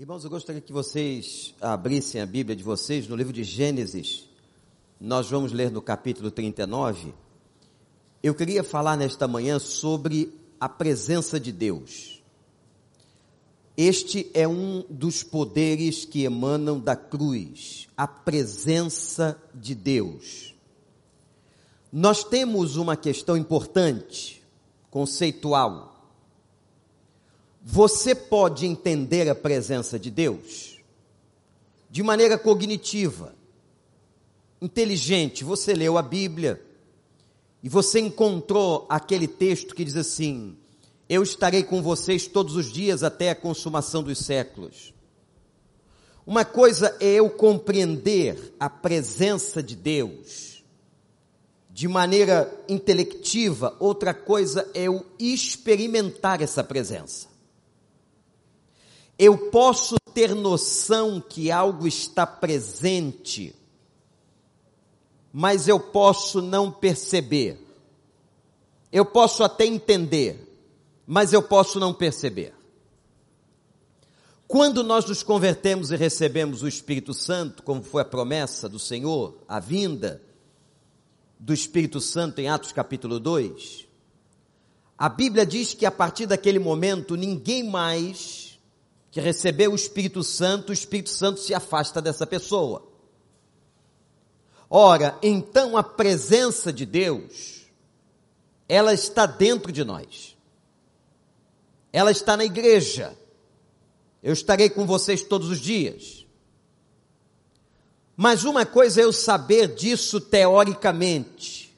Irmãos, eu gostaria que vocês abrissem a Bíblia de vocês no livro de Gênesis. Nós vamos ler no capítulo 39. Eu queria falar nesta manhã sobre a presença de Deus. Este é um dos poderes que emanam da cruz, a presença de Deus. Nós temos uma questão importante, conceitual, você pode entender a presença de Deus de maneira cognitiva, inteligente. Você leu a Bíblia e você encontrou aquele texto que diz assim: Eu estarei com vocês todos os dias até a consumação dos séculos. Uma coisa é eu compreender a presença de Deus de maneira intelectiva, outra coisa é eu experimentar essa presença. Eu posso ter noção que algo está presente, mas eu posso não perceber. Eu posso até entender, mas eu posso não perceber. Quando nós nos convertemos e recebemos o Espírito Santo, como foi a promessa do Senhor, a vinda do Espírito Santo em Atos capítulo 2, a Bíblia diz que a partir daquele momento ninguém mais que recebeu o Espírito Santo, o Espírito Santo se afasta dessa pessoa. Ora, então a presença de Deus, ela está dentro de nós. Ela está na igreja. Eu estarei com vocês todos os dias. Mas uma coisa é eu saber disso teoricamente.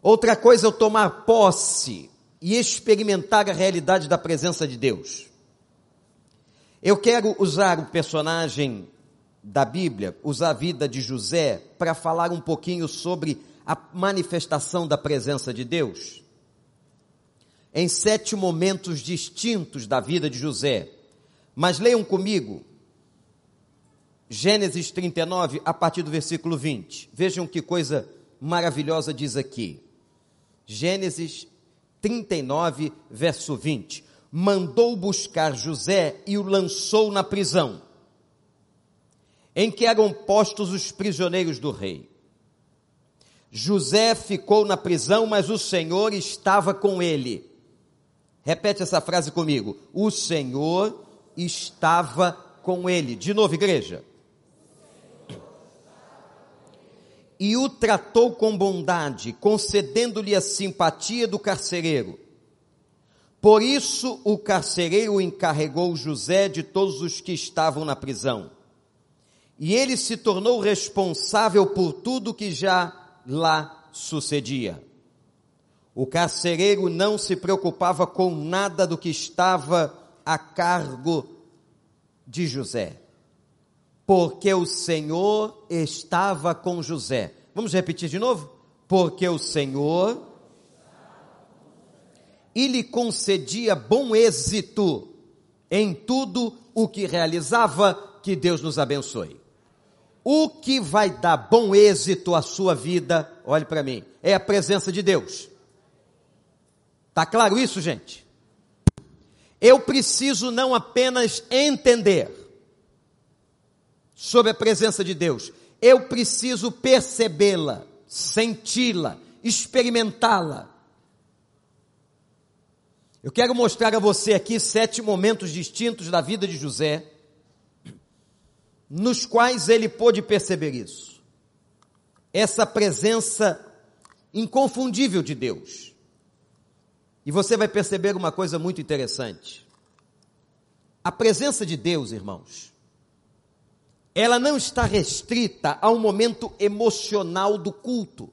Outra coisa é eu tomar posse e experimentar a realidade da presença de Deus. Eu quero usar o personagem da Bíblia, usar a vida de José, para falar um pouquinho sobre a manifestação da presença de Deus. Em sete momentos distintos da vida de José. Mas leiam comigo, Gênesis 39, a partir do versículo 20. Vejam que coisa maravilhosa diz aqui. Gênesis 39, verso 20 mandou buscar José e o lançou na prisão, em que eram postos os prisioneiros do rei. José ficou na prisão, mas o Senhor estava com ele. Repete essa frase comigo. O Senhor estava com ele. De novo, igreja. E o tratou com bondade, concedendo-lhe a simpatia do carcereiro por isso o carcereiro encarregou José de todos os que estavam na prisão. E ele se tornou responsável por tudo que já lá sucedia. O carcereiro não se preocupava com nada do que estava a cargo de José, porque o Senhor estava com José. Vamos repetir de novo? Porque o Senhor e lhe concedia bom êxito em tudo o que realizava, que Deus nos abençoe. O que vai dar bom êxito à sua vida, olhe para mim, é a presença de Deus. Tá claro isso, gente? Eu preciso não apenas entender sobre a presença de Deus, eu preciso percebê-la, senti-la, experimentá-la. Eu quero mostrar a você aqui sete momentos distintos da vida de José, nos quais ele pôde perceber isso. Essa presença inconfundível de Deus. E você vai perceber uma coisa muito interessante. A presença de Deus, irmãos, ela não está restrita a um momento emocional do culto.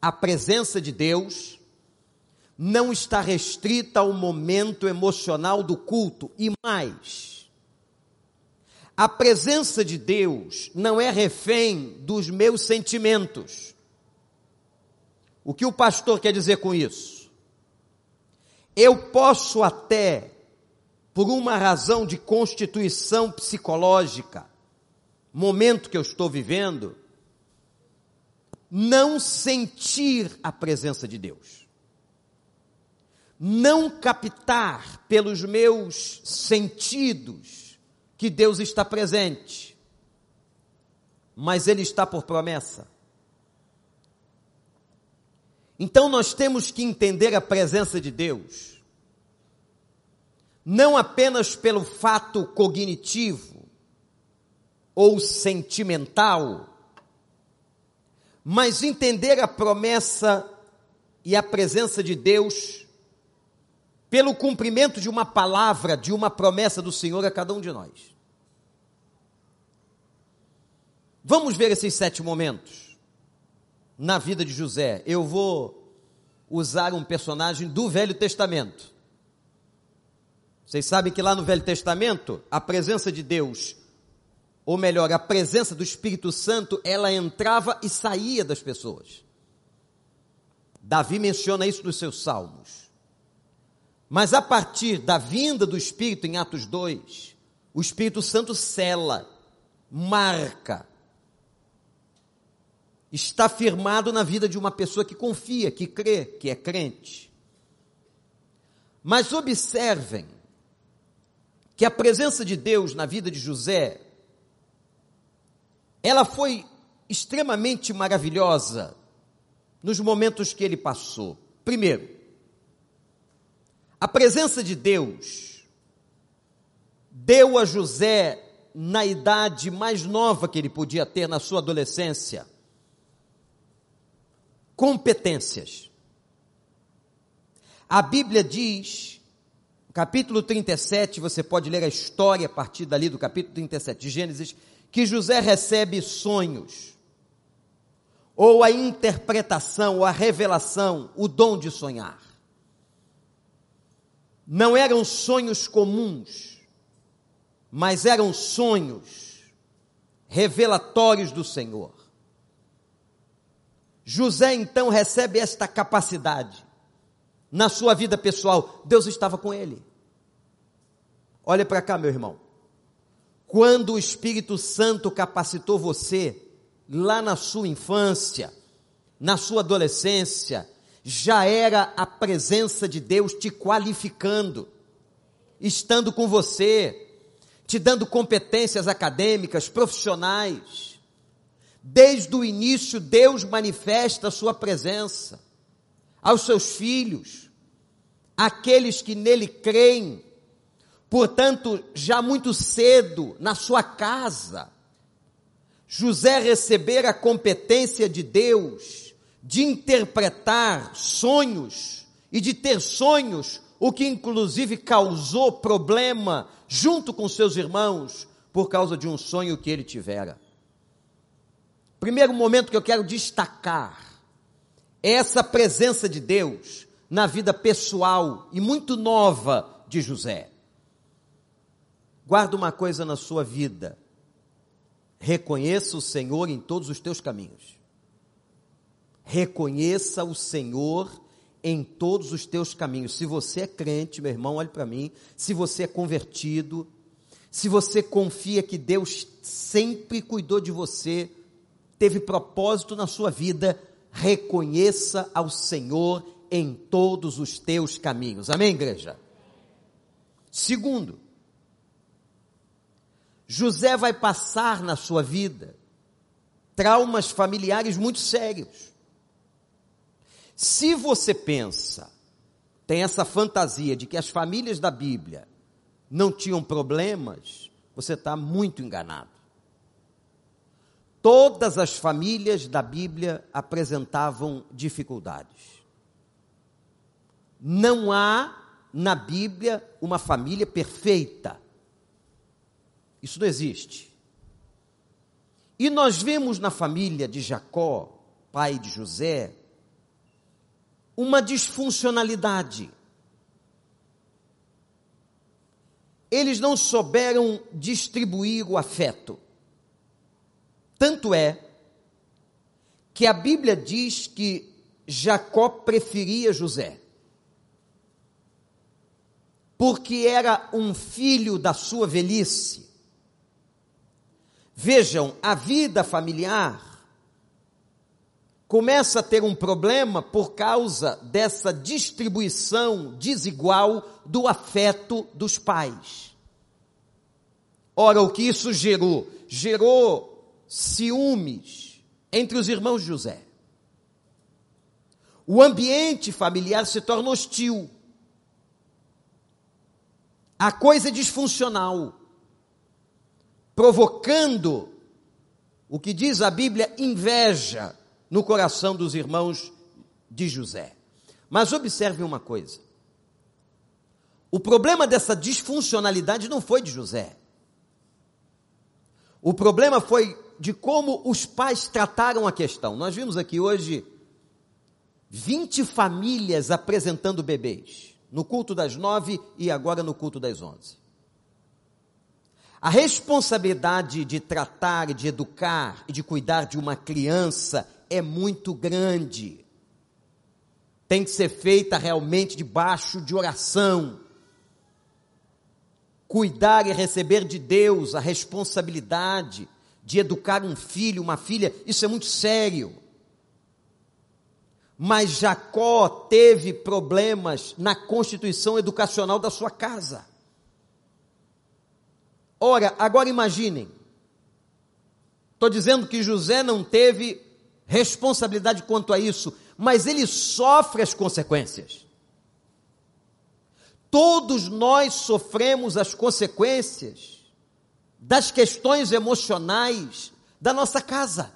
A presença de Deus não está restrita ao momento emocional do culto e mais. A presença de Deus não é refém dos meus sentimentos. O que o pastor quer dizer com isso? Eu posso até, por uma razão de constituição psicológica, momento que eu estou vivendo, não sentir a presença de Deus não captar pelos meus sentidos que Deus está presente, mas Ele está por promessa. Então nós temos que entender a presença de Deus, não apenas pelo fato cognitivo ou sentimental, mas entender a promessa e a presença de Deus pelo cumprimento de uma palavra, de uma promessa do Senhor a cada um de nós. Vamos ver esses sete momentos na vida de José. Eu vou usar um personagem do Velho Testamento. Vocês sabem que lá no Velho Testamento, a presença de Deus, ou melhor, a presença do Espírito Santo, ela entrava e saía das pessoas. Davi menciona isso nos seus salmos. Mas a partir da vinda do Espírito em Atos 2, o Espírito Santo cela, marca, está firmado na vida de uma pessoa que confia, que crê, que é crente. Mas observem que a presença de Deus na vida de José, ela foi extremamente maravilhosa nos momentos que ele passou. Primeiro, a presença de Deus deu a José, na idade mais nova que ele podia ter, na sua adolescência, competências. A Bíblia diz, capítulo 37, você pode ler a história a partir dali do capítulo 37 de Gênesis, que José recebe sonhos, ou a interpretação, ou a revelação, o dom de sonhar. Não eram sonhos comuns, mas eram sonhos revelatórios do Senhor. José então recebe esta capacidade na sua vida pessoal. Deus estava com ele. Olha para cá, meu irmão. Quando o Espírito Santo capacitou você, lá na sua infância, na sua adolescência, já era a presença de Deus te qualificando, estando com você, te dando competências acadêmicas, profissionais Desde o início, Deus manifesta a sua presença aos seus filhos, aqueles que nele creem. Portanto, já muito cedo, na sua casa, José receber a competência de Deus de interpretar sonhos e de ter sonhos, o que inclusive causou problema junto com seus irmãos por causa de um sonho que ele tivera. Primeiro momento que eu quero destacar é essa presença de Deus na vida pessoal e muito nova de José. Guarda uma coisa na sua vida. Reconheça o Senhor em todos os teus caminhos. Reconheça o Senhor em todos os teus caminhos. Se você é crente, meu irmão, olhe para mim. Se você é convertido, se você confia que Deus sempre cuidou de você, teve propósito na sua vida, reconheça ao Senhor em todos os teus caminhos. Amém, igreja? Segundo, José vai passar na sua vida traumas familiares muito sérios. Se você pensa, tem essa fantasia de que as famílias da Bíblia não tinham problemas, você está muito enganado. Todas as famílias da Bíblia apresentavam dificuldades. Não há na Bíblia uma família perfeita. Isso não existe. E nós vemos na família de Jacó, pai de José, uma disfuncionalidade. Eles não souberam distribuir o afeto. Tanto é que a Bíblia diz que Jacó preferia José, porque era um filho da sua velhice. Vejam, a vida familiar começa a ter um problema por causa dessa distribuição desigual do afeto dos pais. Ora, o que isso gerou? Gerou ciúmes entre os irmãos de José. O ambiente familiar se torna hostil. A coisa é disfuncional, provocando o que diz a Bíblia, inveja no coração dos irmãos de José. Mas observe uma coisa: o problema dessa disfuncionalidade não foi de José. O problema foi de como os pais trataram a questão. Nós vimos aqui hoje 20 famílias apresentando bebês, no culto das nove e agora no culto das onze. A responsabilidade de tratar, de educar e de cuidar de uma criança é muito grande. Tem que ser feita realmente debaixo de oração. Cuidar e receber de Deus a responsabilidade de educar um filho, uma filha, isso é muito sério. Mas Jacó teve problemas na constituição educacional da sua casa. Ora, agora imaginem. Estou dizendo que José não teve responsabilidade quanto a isso, mas ele sofre as consequências. Todos nós sofremos as consequências das questões emocionais da nossa casa.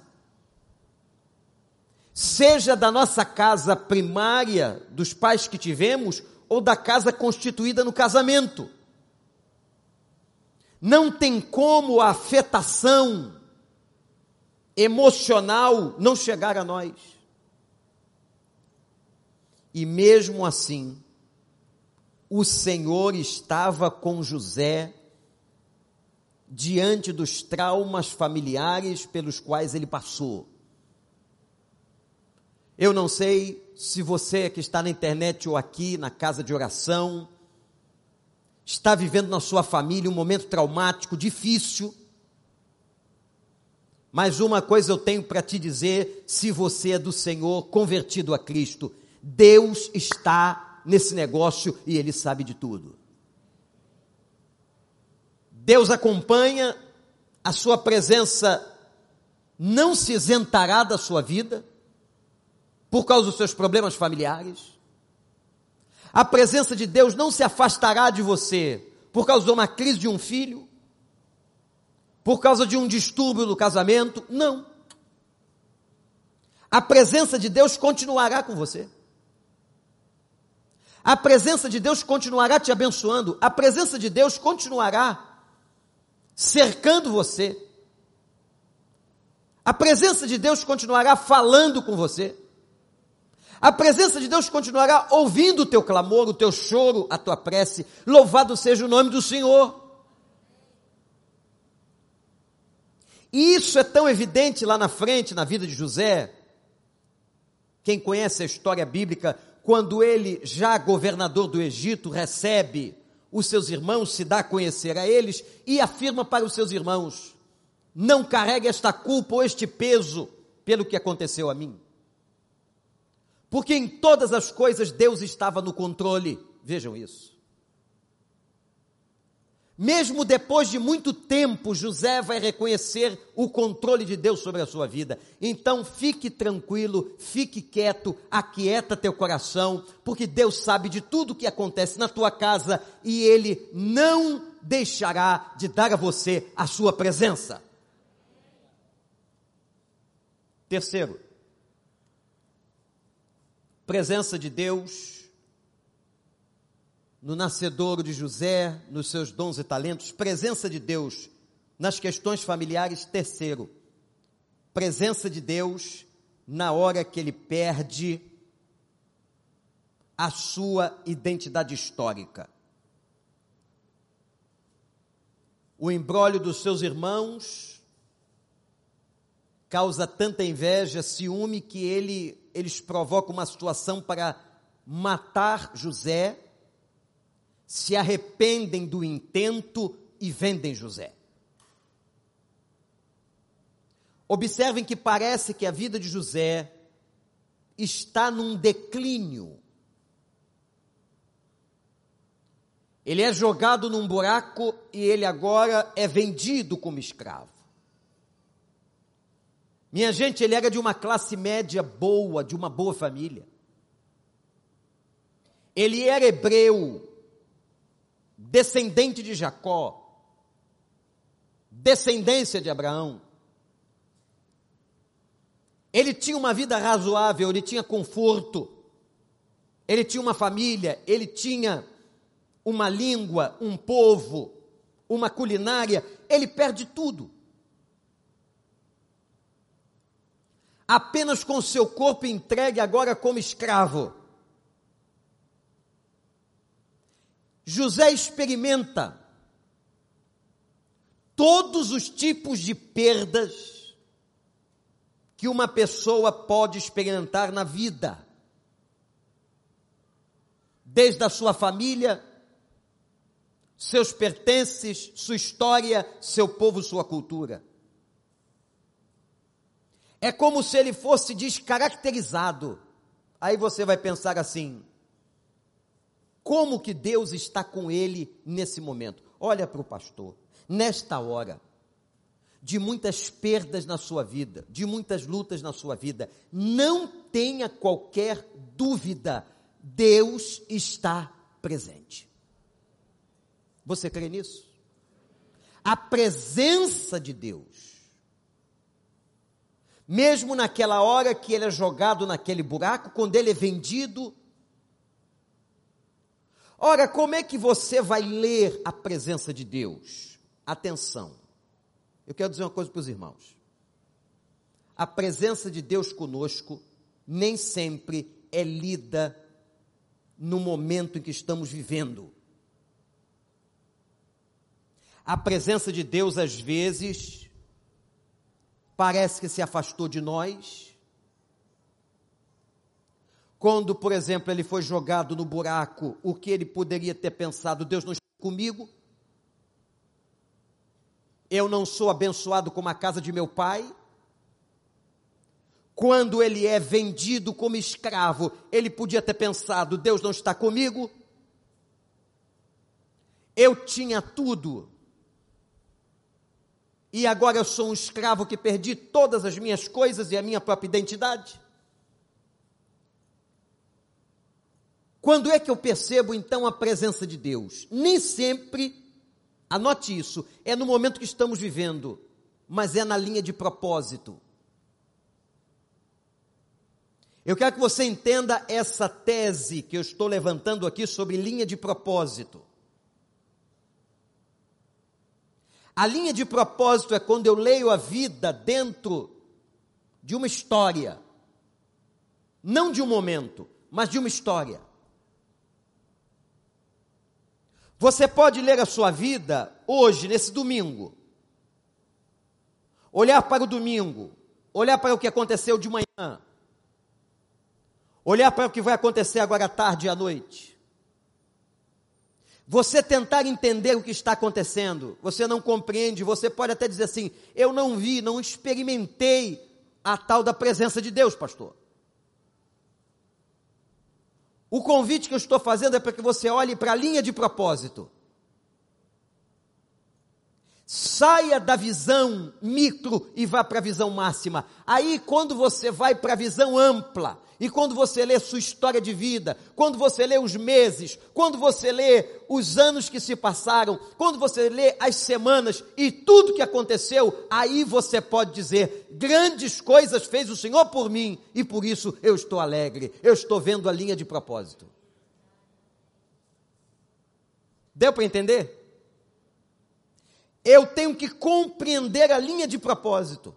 Seja da nossa casa primária, dos pais que tivemos, ou da casa constituída no casamento. Não tem como a afetação emocional não chegar a nós. E mesmo assim, o Senhor estava com José diante dos traumas familiares pelos quais ele passou. Eu não sei se você que está na internet ou aqui na casa de oração está vivendo na sua família um momento traumático, difícil. Mas uma coisa eu tenho para te dizer: se você é do Senhor, convertido a Cristo, Deus está nesse negócio e Ele sabe de tudo. Deus acompanha, a sua presença não se isentará da sua vida, por causa dos seus problemas familiares. A presença de Deus não se afastará de você por causa de uma crise de um filho, por causa de um distúrbio do casamento. Não. A presença de Deus continuará com você. A presença de Deus continuará te abençoando. A presença de Deus continuará cercando você. A presença de Deus continuará falando com você. A presença de Deus continuará ouvindo o teu clamor, o teu choro, a tua prece. Louvado seja o nome do Senhor. E isso é tão evidente lá na frente, na vida de José. Quem conhece a história bíblica, quando ele, já governador do Egito, recebe os seus irmãos, se dá a conhecer a eles e afirma para os seus irmãos: Não carregue esta culpa ou este peso pelo que aconteceu a mim. Porque em todas as coisas Deus estava no controle. Vejam isso. Mesmo depois de muito tempo, José vai reconhecer o controle de Deus sobre a sua vida. Então fique tranquilo, fique quieto, aquieta teu coração, porque Deus sabe de tudo o que acontece na tua casa e Ele não deixará de dar a você a sua presença. Terceiro, presença de Deus no nascedouro de José, nos seus dons e talentos, presença de Deus nas questões familiares, terceiro, presença de Deus na hora que ele perde a sua identidade histórica. O embrólio dos seus irmãos causa tanta inveja, ciúme, que ele eles provocam uma situação para matar José, se arrependem do intento e vendem José. Observem que parece que a vida de José está num declínio. Ele é jogado num buraco e ele agora é vendido como escravo. Minha gente, ele era de uma classe média boa, de uma boa família. Ele era hebreu, descendente de Jacó, descendência de Abraão. Ele tinha uma vida razoável, ele tinha conforto, ele tinha uma família, ele tinha uma língua, um povo, uma culinária, ele perde tudo. Apenas com seu corpo entregue agora como escravo. José experimenta todos os tipos de perdas que uma pessoa pode experimentar na vida. Desde a sua família, seus pertences, sua história, seu povo, sua cultura. É como se ele fosse descaracterizado. Aí você vai pensar assim: como que Deus está com ele nesse momento? Olha para o pastor, nesta hora, de muitas perdas na sua vida, de muitas lutas na sua vida, não tenha qualquer dúvida, Deus está presente. Você crê nisso? A presença de Deus. Mesmo naquela hora que ele é jogado naquele buraco, quando ele é vendido. Ora, como é que você vai ler a presença de Deus? Atenção. Eu quero dizer uma coisa para os irmãos. A presença de Deus conosco nem sempre é lida no momento em que estamos vivendo. A presença de Deus, às vezes, parece que se afastou de nós. Quando, por exemplo, ele foi jogado no buraco, o que ele poderia ter pensado? Deus não está comigo. Eu não sou abençoado como a casa de meu pai. Quando ele é vendido como escravo, ele podia ter pensado: Deus não está comigo. Eu tinha tudo, e agora eu sou um escravo que perdi todas as minhas coisas e a minha própria identidade? Quando é que eu percebo então a presença de Deus? Nem sempre, anote isso, é no momento que estamos vivendo, mas é na linha de propósito. Eu quero que você entenda essa tese que eu estou levantando aqui sobre linha de propósito. A linha de propósito é quando eu leio a vida dentro de uma história, não de um momento, mas de uma história. Você pode ler a sua vida hoje, nesse domingo, olhar para o domingo, olhar para o que aconteceu de manhã, olhar para o que vai acontecer agora à tarde e à noite. Você tentar entender o que está acontecendo, você não compreende, você pode até dizer assim: eu não vi, não experimentei a tal da presença de Deus, pastor. O convite que eu estou fazendo é para que você olhe para a linha de propósito. Saia da visão micro e vá para a visão máxima. Aí, quando você vai para a visão ampla, e quando você lê sua história de vida, quando você lê os meses, quando você lê os anos que se passaram, quando você lê as semanas e tudo que aconteceu, aí você pode dizer: grandes coisas fez o Senhor por mim e por isso eu estou alegre, eu estou vendo a linha de propósito. Deu para entender? Eu tenho que compreender a linha de propósito.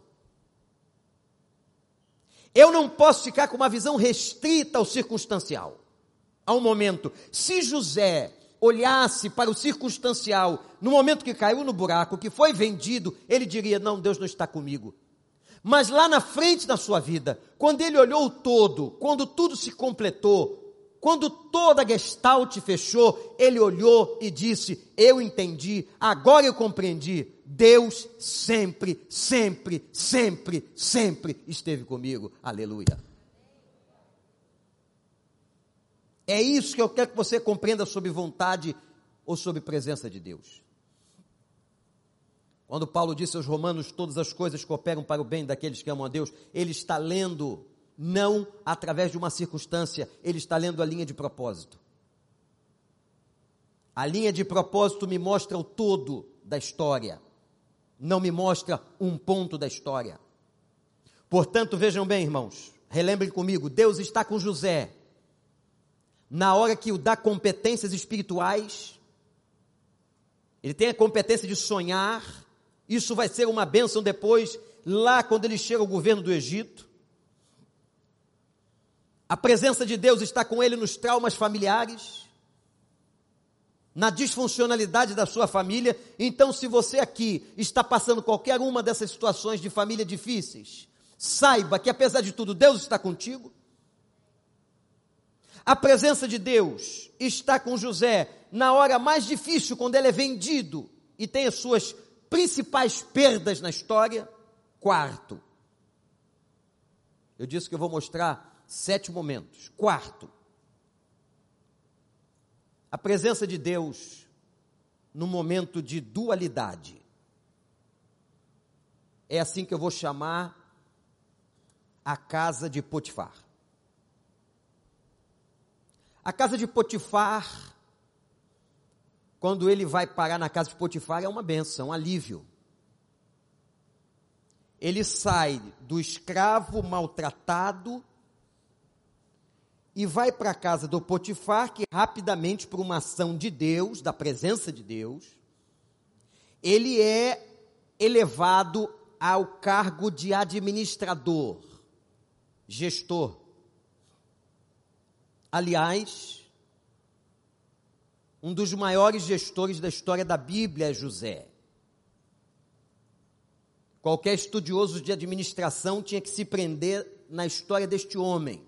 Eu não posso ficar com uma visão restrita ao circunstancial, ao momento. Se José olhasse para o circunstancial, no momento que caiu no buraco, que foi vendido, ele diria: Não, Deus não está comigo. Mas lá na frente da sua vida, quando ele olhou o todo, quando tudo se completou, quando toda a gestalt fechou, ele olhou e disse: Eu entendi, agora eu compreendi. Deus sempre, sempre, sempre, sempre esteve comigo. Aleluia. É isso que eu quero que você compreenda sobre vontade ou sobre presença de Deus. Quando Paulo disse aos Romanos: todas as coisas cooperam para o bem daqueles que amam a Deus, ele está lendo não através de uma circunstância, ele está lendo a linha de propósito. A linha de propósito me mostra o todo da história, não me mostra um ponto da história. Portanto, vejam bem, irmãos, relembrem comigo: Deus está com José na hora que o dá competências espirituais, ele tem a competência de sonhar, isso vai ser uma bênção depois, lá quando ele chega ao governo do Egito. A presença de Deus está com ele nos traumas familiares, na disfuncionalidade da sua família. Então, se você aqui está passando qualquer uma dessas situações de família difíceis, saiba que apesar de tudo, Deus está contigo. A presença de Deus está com José na hora mais difícil, quando ele é vendido e tem as suas principais perdas na história. Quarto, eu disse que eu vou mostrar sete momentos. Quarto, a presença de Deus no momento de dualidade. É assim que eu vou chamar a casa de Potifar. A casa de Potifar, quando ele vai parar na casa de Potifar, é uma benção, um alívio. Ele sai do escravo maltratado e vai para a casa do Potifar, que rapidamente, por uma ação de Deus, da presença de Deus, ele é elevado ao cargo de administrador, gestor. Aliás, um dos maiores gestores da história da Bíblia é José. Qualquer estudioso de administração tinha que se prender na história deste homem.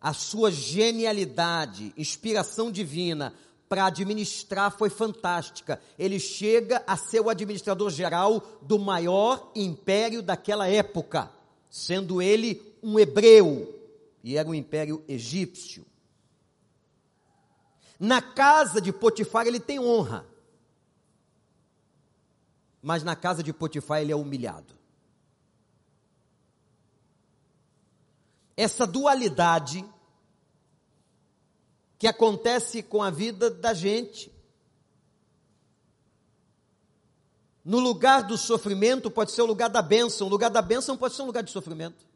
A sua genialidade, inspiração divina para administrar foi fantástica. Ele chega a ser o administrador geral do maior império daquela época, sendo ele um hebreu, e era o império egípcio. Na casa de Potifar ele tem honra, mas na casa de Potifar ele é humilhado. Essa dualidade que acontece com a vida da gente. No lugar do sofrimento pode ser o lugar da bênção, o lugar da bênção pode ser um lugar de sofrimento.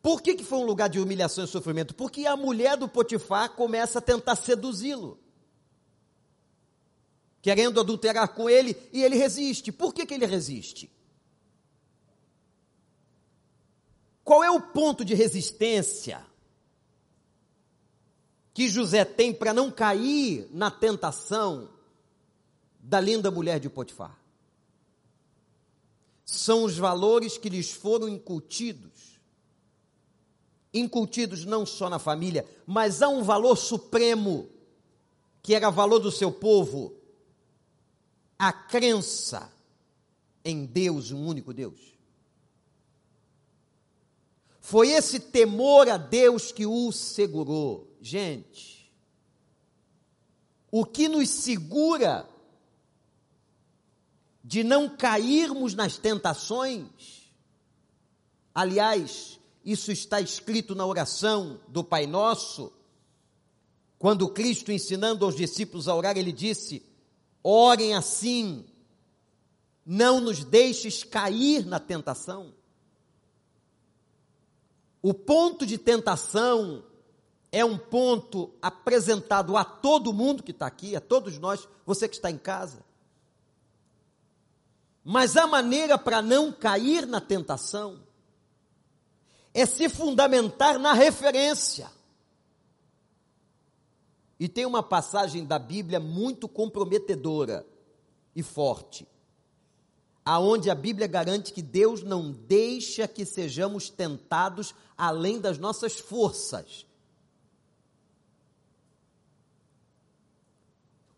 Por que, que foi um lugar de humilhação e sofrimento? Porque a mulher do Potifar começa a tentar seduzi-lo, querendo adulterar com ele, e ele resiste. Por que, que ele resiste? Qual é o ponto de resistência que José tem para não cair na tentação da linda mulher de Potifar? São os valores que lhes foram incutidos incutidos não só na família, mas há um valor supremo, que era valor do seu povo, a crença em Deus, um único Deus. Foi esse temor a Deus que o segurou. Gente, o que nos segura de não cairmos nas tentações, aliás, isso está escrito na oração do Pai Nosso. Quando Cristo, ensinando aos discípulos a orar, ele disse: Orem assim, não nos deixes cair na tentação. O ponto de tentação é um ponto apresentado a todo mundo que está aqui, a todos nós, você que está em casa. Mas a maneira para não cair na tentação é se fundamentar na referência. E tem uma passagem da Bíblia muito comprometedora e forte, aonde a Bíblia garante que Deus não deixa que sejamos tentados além das nossas forças.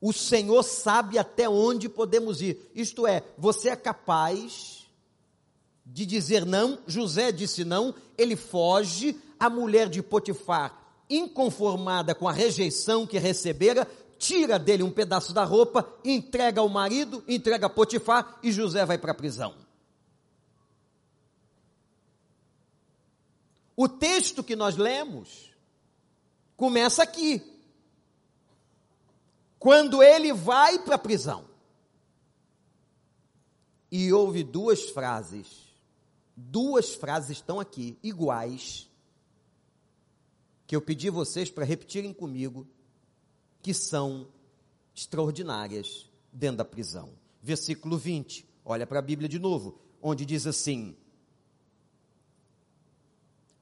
O Senhor sabe até onde podemos ir. Isto é, você é capaz de dizer não, José disse não, ele foge, a mulher de Potifar, inconformada com a rejeição que recebera, tira dele um pedaço da roupa, entrega ao marido, entrega a Potifar e José vai para a prisão. O texto que nós lemos começa aqui. Quando ele vai para a prisão. E houve duas frases. Duas frases estão aqui, iguais, que eu pedi vocês para repetirem comigo, que são extraordinárias dentro da prisão. Versículo 20, olha para a Bíblia de novo, onde diz assim: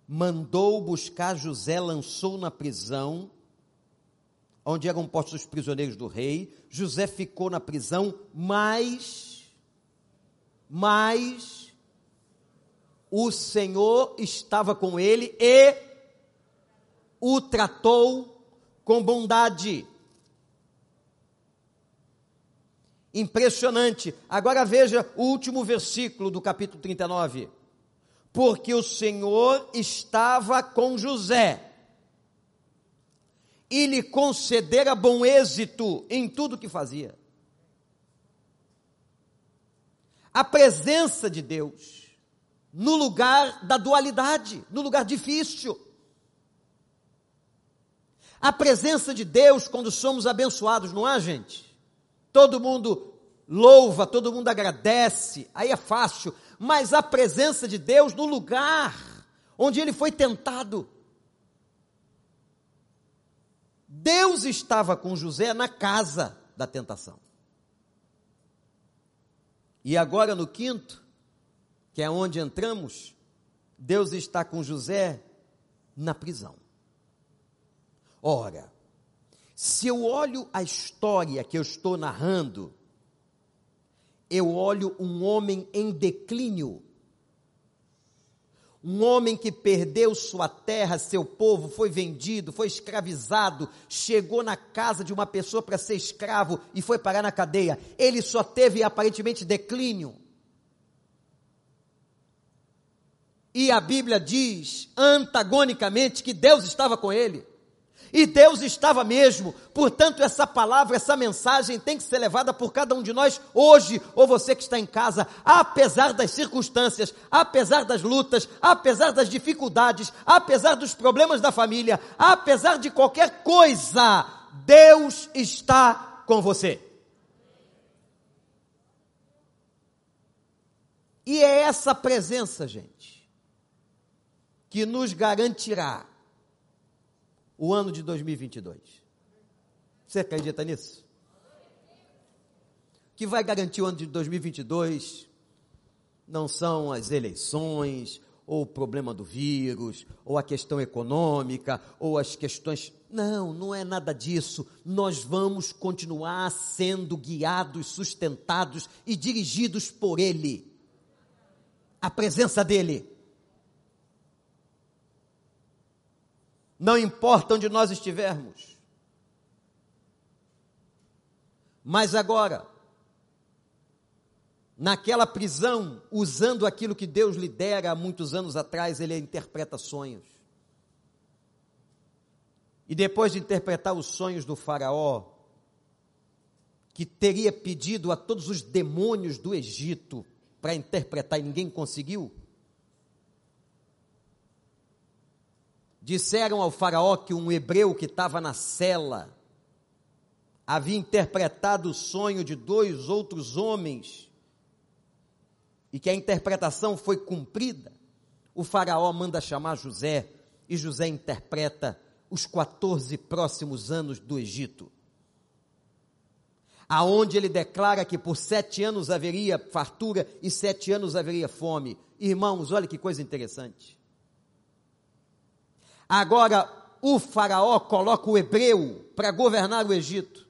mandou buscar José, lançou na prisão, onde eram postos os prisioneiros do rei. José ficou na prisão, mas, mas, o Senhor estava com ele e o tratou com bondade. Impressionante. Agora veja o último versículo do capítulo 39 porque o Senhor estava com José e lhe concedera bom êxito em tudo que fazia. A presença de Deus no lugar da dualidade, no lugar difícil. A presença de Deus quando somos abençoados, não há, gente? Todo mundo louva, todo mundo agradece, aí é fácil mas a presença de Deus no lugar onde ele foi tentado. Deus estava com José na casa da tentação. E agora no quinto, que é onde entramos, Deus está com José na prisão. Ora, se eu olho a história que eu estou narrando, eu olho um homem em declínio. Um homem que perdeu sua terra, seu povo, foi vendido, foi escravizado, chegou na casa de uma pessoa para ser escravo e foi parar na cadeia. Ele só teve aparentemente declínio. E a Bíblia diz, antagonicamente, que Deus estava com ele. E Deus estava mesmo. Portanto, essa palavra, essa mensagem tem que ser levada por cada um de nós hoje, ou você que está em casa, apesar das circunstâncias, apesar das lutas, apesar das dificuldades, apesar dos problemas da família, apesar de qualquer coisa, Deus está com você. E é essa presença, gente, que nos garantirá o ano de 2022. Você acredita nisso? O que vai garantir o ano de 2022 não são as eleições, ou o problema do vírus, ou a questão econômica, ou as questões. Não, não é nada disso. Nós vamos continuar sendo guiados, sustentados e dirigidos por Ele. A presença dEle. Não importa onde nós estivermos. Mas agora, naquela prisão, usando aquilo que Deus lhe dera há muitos anos atrás, ele interpreta sonhos. E depois de interpretar os sonhos do Faraó, que teria pedido a todos os demônios do Egito para interpretar e ninguém conseguiu, Disseram ao Faraó que um hebreu que estava na cela havia interpretado o sonho de dois outros homens e que a interpretação foi cumprida. O Faraó manda chamar José e José interpreta os 14 próximos anos do Egito. Aonde ele declara que por sete anos haveria fartura e sete anos haveria fome. Irmãos, olha que coisa interessante. Agora, o Faraó coloca o hebreu para governar o Egito.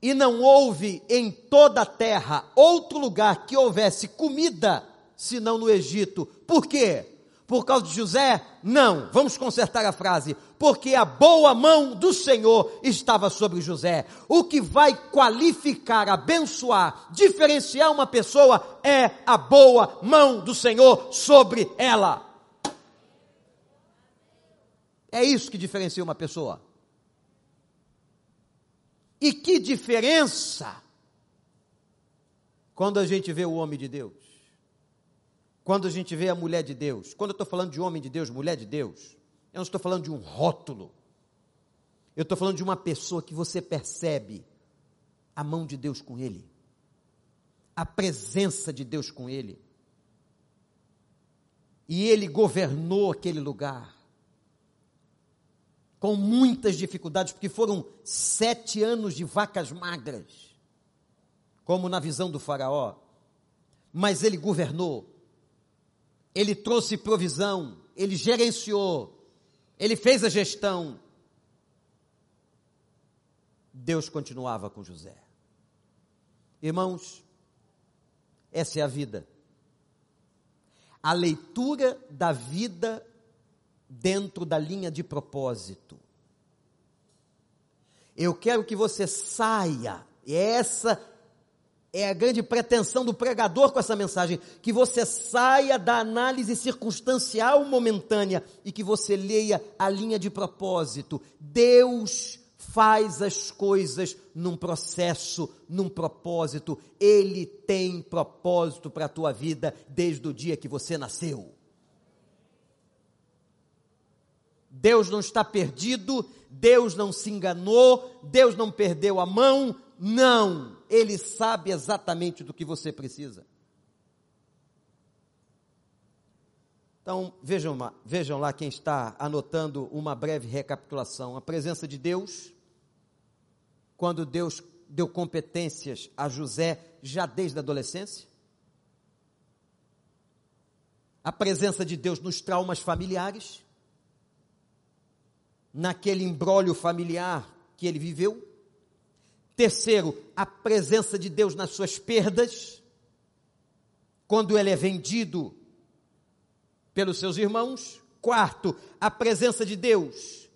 E não houve em toda a terra outro lugar que houvesse comida senão no Egito. Por quê? Por causa de José? Não. Vamos consertar a frase. Porque a boa mão do Senhor estava sobre José. O que vai qualificar, abençoar, diferenciar uma pessoa é a boa mão do Senhor sobre ela. É isso que diferencia uma pessoa. E que diferença quando a gente vê o homem de Deus. Quando a gente vê a mulher de Deus, quando eu estou falando de homem de Deus, mulher de Deus, eu não estou falando de um rótulo. Eu estou falando de uma pessoa que você percebe a mão de Deus com ele, a presença de Deus com ele. E ele governou aquele lugar com muitas dificuldades, porque foram sete anos de vacas magras, como na visão do Faraó. Mas ele governou, ele trouxe provisão, ele gerenciou, ele fez a gestão. Deus continuava com José. Irmãos, essa é a vida. A leitura da vida dentro da linha de propósito. Eu quero que você saia, e essa é a grande pretensão do pregador com essa mensagem, que você saia da análise circunstancial momentânea e que você leia a linha de propósito. Deus faz as coisas num processo, num propósito. Ele tem propósito para a tua vida desde o dia que você nasceu. Deus não está perdido, Deus não se enganou, Deus não perdeu a mão, não, Ele sabe exatamente do que você precisa. Então, vejam lá, vejam lá quem está anotando uma breve recapitulação. A presença de Deus, quando Deus deu competências a José já desde a adolescência. A presença de Deus nos traumas familiares, naquele embrólio familiar que ele viveu. Terceiro, a presença de Deus nas suas perdas, quando ele é vendido pelos seus irmãos. Quarto, a presença de Deus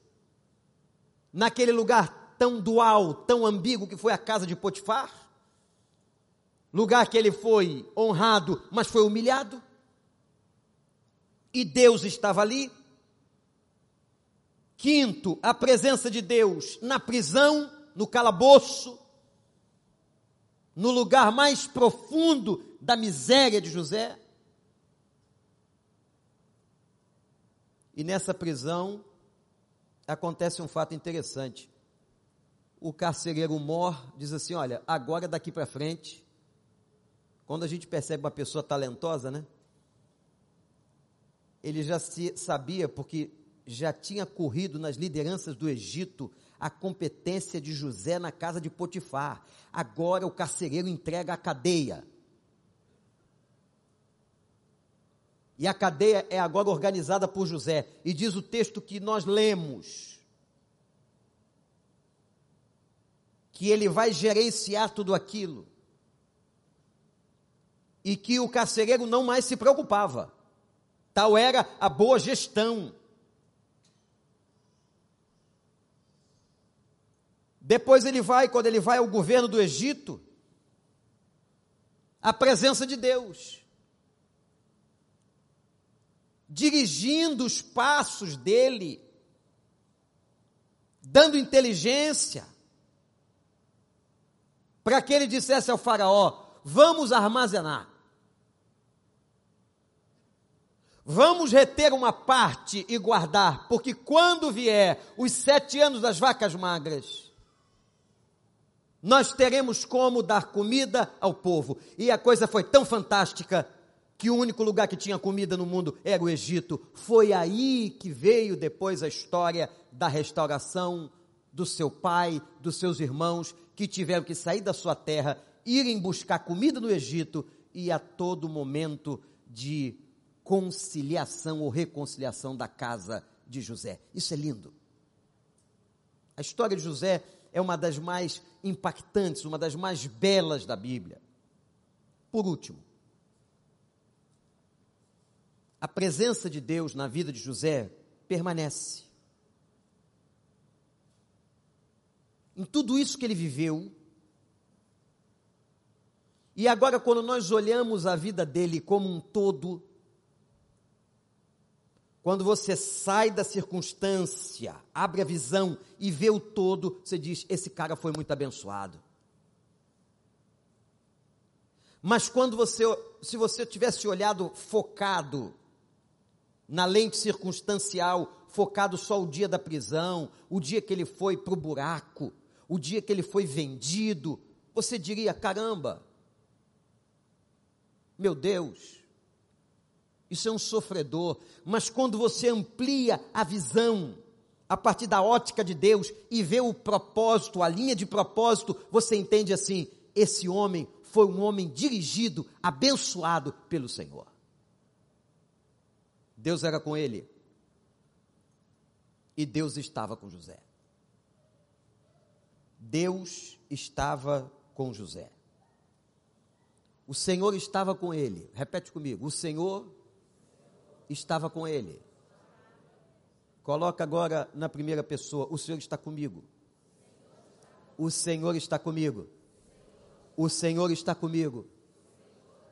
naquele lugar tão dual, tão ambíguo que foi a casa de Potifar. Lugar que ele foi honrado, mas foi humilhado. E Deus estava ali. Quinto, a presença de Deus na prisão no calabouço, no lugar mais profundo da miséria de José. E nessa prisão acontece um fato interessante. O carcereiro Mor diz assim: Olha, agora daqui para frente, quando a gente percebe uma pessoa talentosa, né? Ele já se sabia, porque já tinha corrido nas lideranças do Egito a competência de José na casa de Potifar. Agora o carcereiro entrega a cadeia. E a cadeia é agora organizada por José. E diz o texto que nós lemos: que ele vai gerenciar tudo aquilo. E que o carcereiro não mais se preocupava. Tal era a boa gestão. Depois ele vai, quando ele vai ao governo do Egito, a presença de Deus, dirigindo os passos dele, dando inteligência, para que ele dissesse ao Faraó: vamos armazenar. Vamos reter uma parte e guardar, porque quando vier os sete anos das vacas magras, nós teremos como dar comida ao povo. E a coisa foi tão fantástica que o único lugar que tinha comida no mundo era o Egito. Foi aí que veio depois a história da restauração do seu pai, dos seus irmãos, que tiveram que sair da sua terra, irem buscar comida no Egito e a todo momento de conciliação ou reconciliação da casa de José. Isso é lindo. A história de José é uma das mais impactantes, uma das mais belas da Bíblia. Por último, a presença de Deus na vida de José permanece. Em tudo isso que ele viveu, e agora, quando nós olhamos a vida dele como um todo, quando você sai da circunstância, abre a visão e vê o todo, você diz: esse cara foi muito abençoado. Mas quando você, se você tivesse olhado focado na lente circunstancial, focado só o dia da prisão, o dia que ele foi para o buraco, o dia que ele foi vendido, você diria: caramba, meu Deus, isso é um sofredor. Mas quando você amplia a visão, a partir da ótica de Deus e vê o propósito, a linha de propósito, você entende assim: esse homem foi um homem dirigido, abençoado pelo Senhor. Deus era com ele. E Deus estava com José. Deus estava com José. O Senhor estava com ele. Repete comigo. O Senhor estava com ele. Coloca agora na primeira pessoa: O Senhor está comigo. O Senhor está comigo. O Senhor está comigo.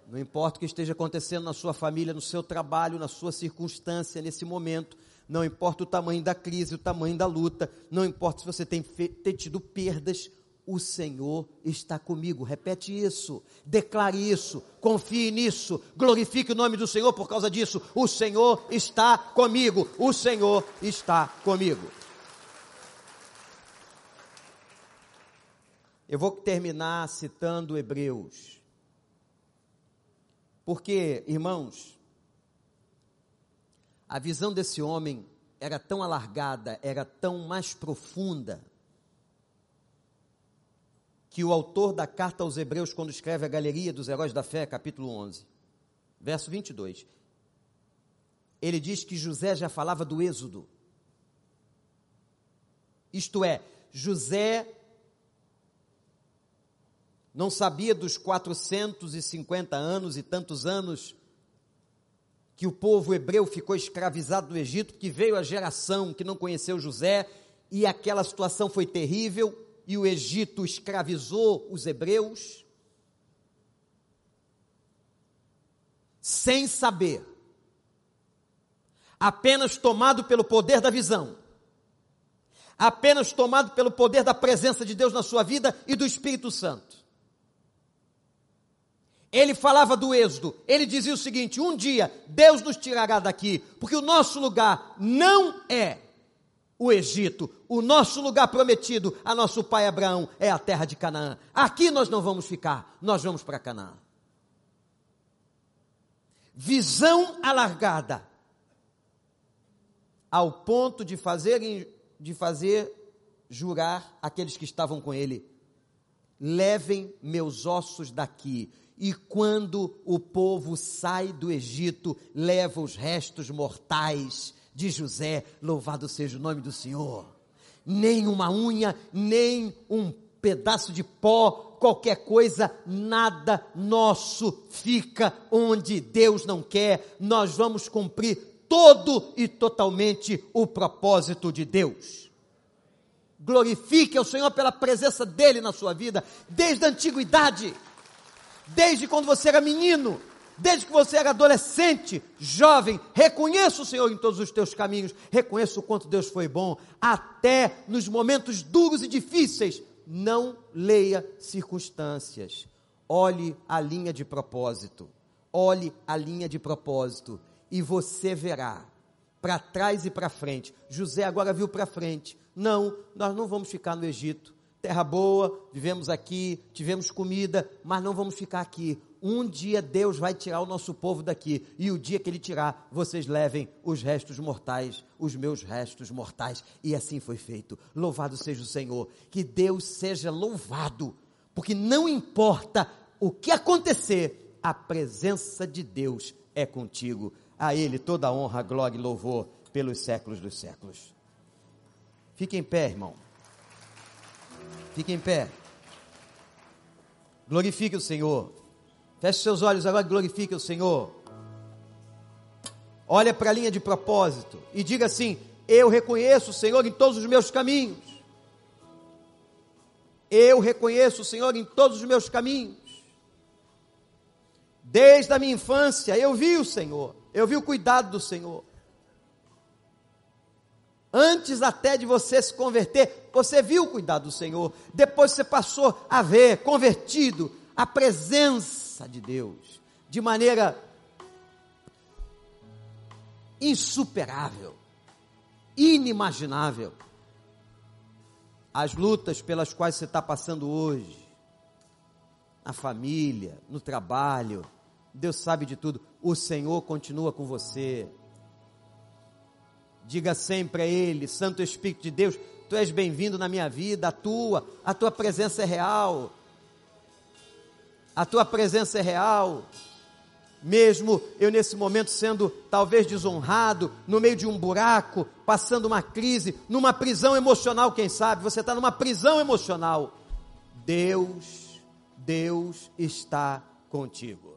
Não importa o que esteja acontecendo na sua família, no seu trabalho, na sua circunstância, nesse momento, não importa o tamanho da crise, o tamanho da luta, não importa se você tem, tem tido perdas, o Senhor está comigo. Repete isso, declare isso, confie nisso, glorifique o nome do Senhor por causa disso. O Senhor está comigo, o Senhor está comigo. Eu vou terminar citando Hebreus. Porque, irmãos, a visão desse homem era tão alargada, era tão mais profunda, que o autor da carta aos Hebreus, quando escreve a Galeria dos Heróis da Fé, capítulo 11, verso 22, ele diz que José já falava do Êxodo. Isto é, José não sabia dos 450 anos e tantos anos que o povo hebreu ficou escravizado no Egito, que veio a geração que não conheceu José e aquela situação foi terrível e o Egito escravizou os hebreus? Sem saber, apenas tomado pelo poder da visão, apenas tomado pelo poder da presença de Deus na sua vida e do Espírito Santo. Ele falava do êxodo, ele dizia o seguinte: um dia Deus nos tirará daqui, porque o nosso lugar não é o Egito, o nosso lugar prometido a nosso pai Abraão é a terra de Canaã. Aqui nós não vamos ficar, nós vamos para Canaã. Visão alargada, ao ponto de fazer, de fazer jurar aqueles que estavam com ele: levem meus ossos daqui e quando o povo sai do Egito, leva os restos mortais de José, louvado seja o nome do Senhor. Nem uma unha, nem um pedaço de pó, qualquer coisa, nada nosso fica onde Deus não quer. Nós vamos cumprir todo e totalmente o propósito de Deus. Glorifique ao Senhor pela presença dele na sua vida, desde a antiguidade desde quando você era menino, desde que você era adolescente, jovem, reconheça o Senhor em todos os teus caminhos, reconheça o quanto Deus foi bom, até nos momentos duros e difíceis, não leia circunstâncias, olhe a linha de propósito, olhe a linha de propósito, e você verá, para trás e para frente, José agora viu para frente, não, nós não vamos ficar no Egito, terra boa, vivemos aqui, tivemos comida, mas não vamos ficar aqui. Um dia Deus vai tirar o nosso povo daqui, e o dia que Ele tirar, vocês levem os restos mortais, os meus restos mortais. E assim foi feito. Louvado seja o Senhor. Que Deus seja louvado, porque não importa o que acontecer, a presença de Deus é contigo. A Ele toda honra, glória e louvor pelos séculos dos séculos. Fique em pé, irmão. Fique em pé. Glorifique o Senhor. Feche seus olhos agora e glorifique o Senhor. Olha para a linha de propósito e diga assim: Eu reconheço o Senhor em todos os meus caminhos. Eu reconheço o Senhor em todos os meus caminhos. Desde a minha infância eu vi o Senhor, eu vi o cuidado do Senhor. Antes até de você se converter, você viu o cuidado do Senhor. Depois você passou a ver, convertido, a presença de Deus de maneira insuperável, inimaginável. As lutas pelas quais você está passando hoje, na família, no trabalho, Deus sabe de tudo. O Senhor continua com você. Diga sempre a Ele, Santo Espírito de Deus, Tu és bem-vindo na minha vida, a Tua, a Tua presença é real. A Tua presença é real. Mesmo eu nesse momento sendo talvez desonrado, no meio de um buraco, passando uma crise, numa prisão emocional, quem sabe, você está numa prisão emocional. Deus, Deus está contigo.